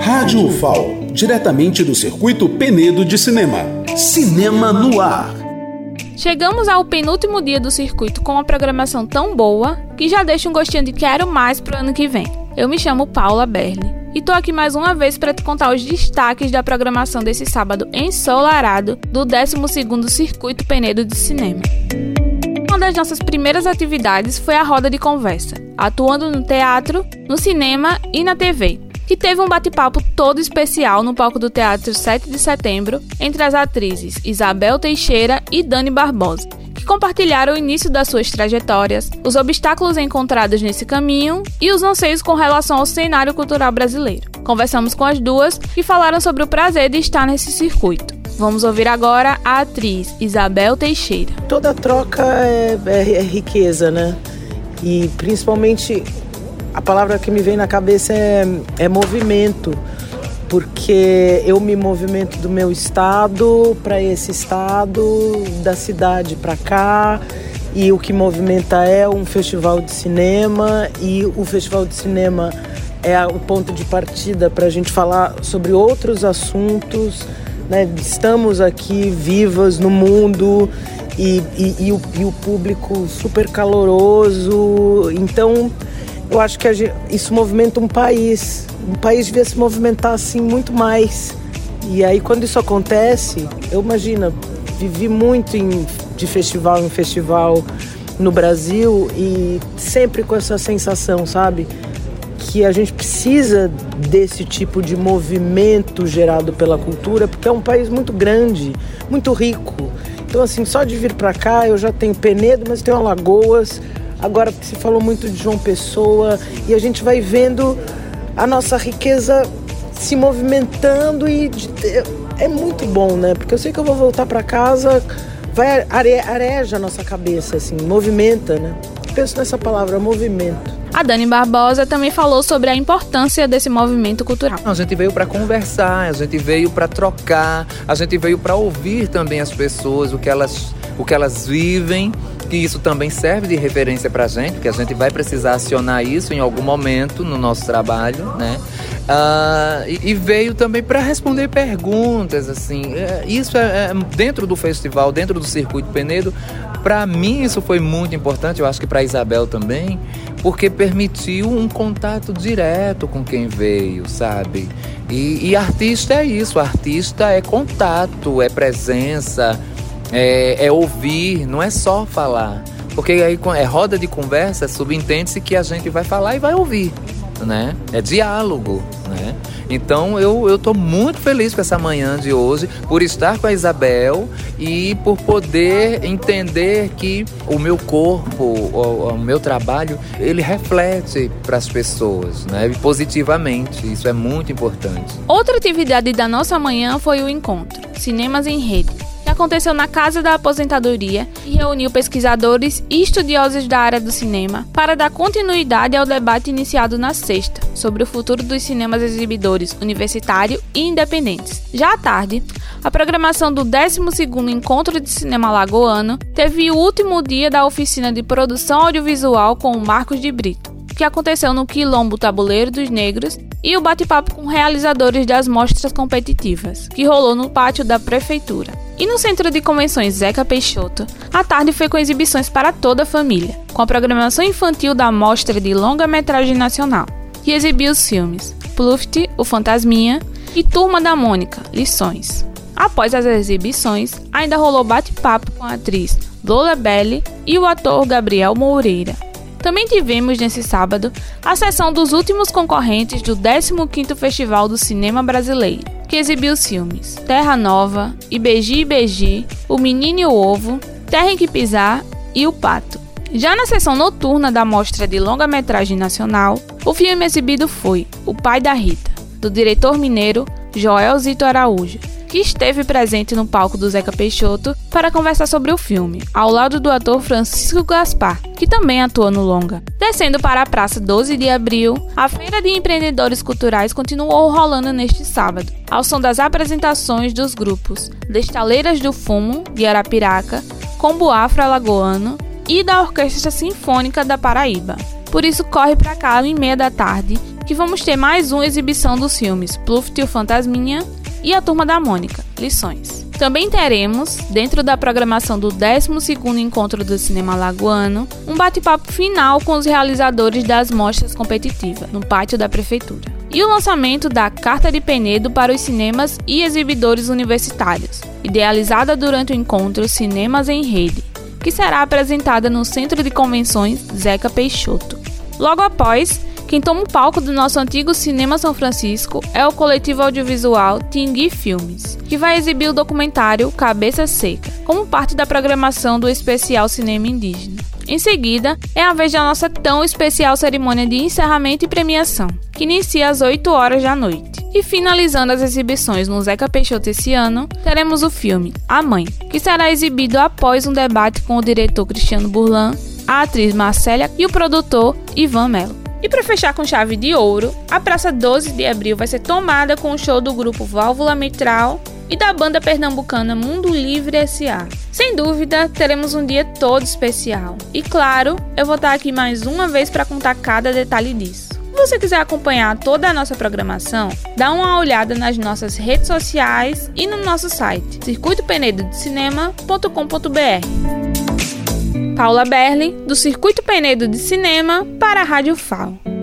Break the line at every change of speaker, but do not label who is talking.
Rádio UFAO, diretamente do circuito Penedo de Cinema. Cinema no ar.
Chegamos ao penúltimo dia do circuito com uma programação tão boa que já deixa um gostinho de quero mais pro ano que vem. Eu me chamo Paula Berli e tô aqui mais uma vez para te contar os destaques da programação desse sábado ensolarado do 12º Circuito Penedo de Cinema. Das nossas primeiras atividades foi a roda de conversa, atuando no teatro, no cinema e na TV, que teve um bate-papo todo especial no palco do Teatro 7 de Setembro entre as atrizes Isabel Teixeira e Dani Barbosa, que compartilharam o início das suas trajetórias, os obstáculos encontrados nesse caminho e os anseios com relação ao cenário cultural brasileiro. Conversamos com as duas e falaram sobre o prazer de estar nesse circuito. Vamos ouvir agora a atriz Isabel Teixeira.
Toda troca é, é, é riqueza, né? E principalmente a palavra que me vem na cabeça é, é movimento, porque eu me movimento do meu estado para esse estado, da cidade para cá, e o que movimenta é um festival de cinema, e o festival de cinema é o ponto de partida para a gente falar sobre outros assuntos. Né? Estamos aqui vivas no mundo e, e, e, o, e o público super caloroso. Então, eu acho que gente, isso movimenta um país. Um país devia se movimentar assim muito mais. E aí quando isso acontece, eu imagino, vivi muito em, de festival em festival no Brasil e sempre com essa sensação, sabe? Que a gente precisa desse tipo de movimento gerado pela cultura, porque é um país muito grande, muito rico. Então, assim, só de vir para cá eu já tenho Penedo, mas tenho Alagoas, Agora se falou muito de João Pessoa e a gente vai vendo a nossa riqueza se movimentando e é muito bom, né? Porque eu sei que eu vou voltar para casa, vai are, areja a nossa cabeça assim, movimenta, né? Penso nessa palavra, movimento.
A Dani Barbosa também falou sobre a importância desse movimento cultural.
A gente veio para conversar, a gente veio para trocar, a gente veio para ouvir também as pessoas, o que elas, o que elas vivem que isso também serve de referência para a gente, que a gente vai precisar acionar isso em algum momento no nosso trabalho, né? Uh, e, e, veio também para responder perguntas, assim. É, isso é, é, dentro do festival, dentro do circuito Penedo, para mim isso foi muito importante. Eu acho que para Isabel também, porque permitiu um contato direto com quem veio, sabe? E, e artista é isso. Artista é contato, é presença é, é ouvir, não é só falar. Porque aí é roda de conversa, subentende-se que a gente vai falar e vai ouvir, né? É diálogo, né? Então eu eu muito feliz com essa manhã de hoje, por estar com a Isabel e por poder entender que o meu corpo, o, o meu trabalho, ele reflete para as pessoas, né? Positivamente. Isso é muito importante.
Outra atividade da nossa manhã foi o encontro Cinemas em Rede aconteceu na Casa da Aposentadoria e reuniu pesquisadores e estudiosos da área do cinema para dar continuidade ao debate iniciado na sexta sobre o futuro dos cinemas exibidores universitário e independentes. Já à tarde, a programação do 12º Encontro de Cinema Lagoano teve o último dia da oficina de produção audiovisual com o Marcos de Brito, que aconteceu no Quilombo Tabuleiro dos Negros e o bate-papo com realizadores das mostras competitivas, que rolou no pátio da prefeitura. E no Centro de Convenções Zeca Peixoto, a tarde foi com exibições para toda a família, com a programação infantil da Mostra de Longa-Metragem Nacional, que exibiu os filmes Pluft, O Fantasminha e Turma da Mônica, Lições. Após as exibições, ainda rolou bate-papo com a atriz Lola Belli e o ator Gabriel Moreira. Também tivemos nesse sábado a sessão dos últimos concorrentes do 15º Festival do Cinema Brasileiro, que exibiu os filmes Terra Nova, Ibeji Ibeji, O Menino e o Ovo, Terra em que Pisar e O Pato. Já na sessão noturna da Mostra de Longa-Metragem Nacional, o filme exibido foi O Pai da Rita, do diretor mineiro Joel Zito Araújo, que esteve presente no palco do Zeca Peixoto para conversar sobre o filme, ao lado do ator Francisco Gaspar, que também atua no longa. Descendo para a Praça 12 de Abril, a Feira de Empreendedores Culturais continuou rolando neste sábado, ao som das apresentações dos grupos Destaleiras do Fumo, de Arapiraca, Combo Afro Alagoano e da Orquestra Sinfônica da Paraíba. Por isso corre para cá em meia da tarde que vamos ter mais uma exibição dos filmes Pluft e o Fantasminha e A Turma da Mônica, Lições. Também teremos, dentro da programação do 12º Encontro do Cinema Lagoano, um bate-papo final com os realizadores das mostras competitivas, no pátio da prefeitura. E o lançamento da Carta de Penedo para os cinemas e exibidores universitários, idealizada durante o encontro Cinemas em Rede, que será apresentada no Centro de Convenções Zeca Peixoto. Logo após, quem toma o palco do nosso antigo Cinema São Francisco é o coletivo audiovisual Tingui Filmes, que vai exibir o documentário Cabeça Seca, como parte da programação do especial Cinema Indígena. Em seguida, é a vez da nossa tão especial cerimônia de encerramento e premiação, que inicia às 8 horas da noite. E finalizando as exibições no Zeca Peixoto esse ano, teremos o filme A Mãe, que será exibido após um debate com o diretor Cristiano Burlan, a atriz Marcélia e o produtor Ivan Mello. E para fechar com chave de ouro, a praça 12 de abril vai ser tomada com o show do grupo Válvula Mitral e da banda pernambucana Mundo Livre S.A. Sem dúvida, teremos um dia todo especial. E claro, eu vou estar aqui mais uma vez para contar cada detalhe disso. Se você quiser acompanhar toda a nossa programação, dá uma olhada nas nossas redes sociais e no nosso site circuitopenedodcinema.com.br. Paula Berli, do Circuito Penedo de Cinema, para a Rádio FAO.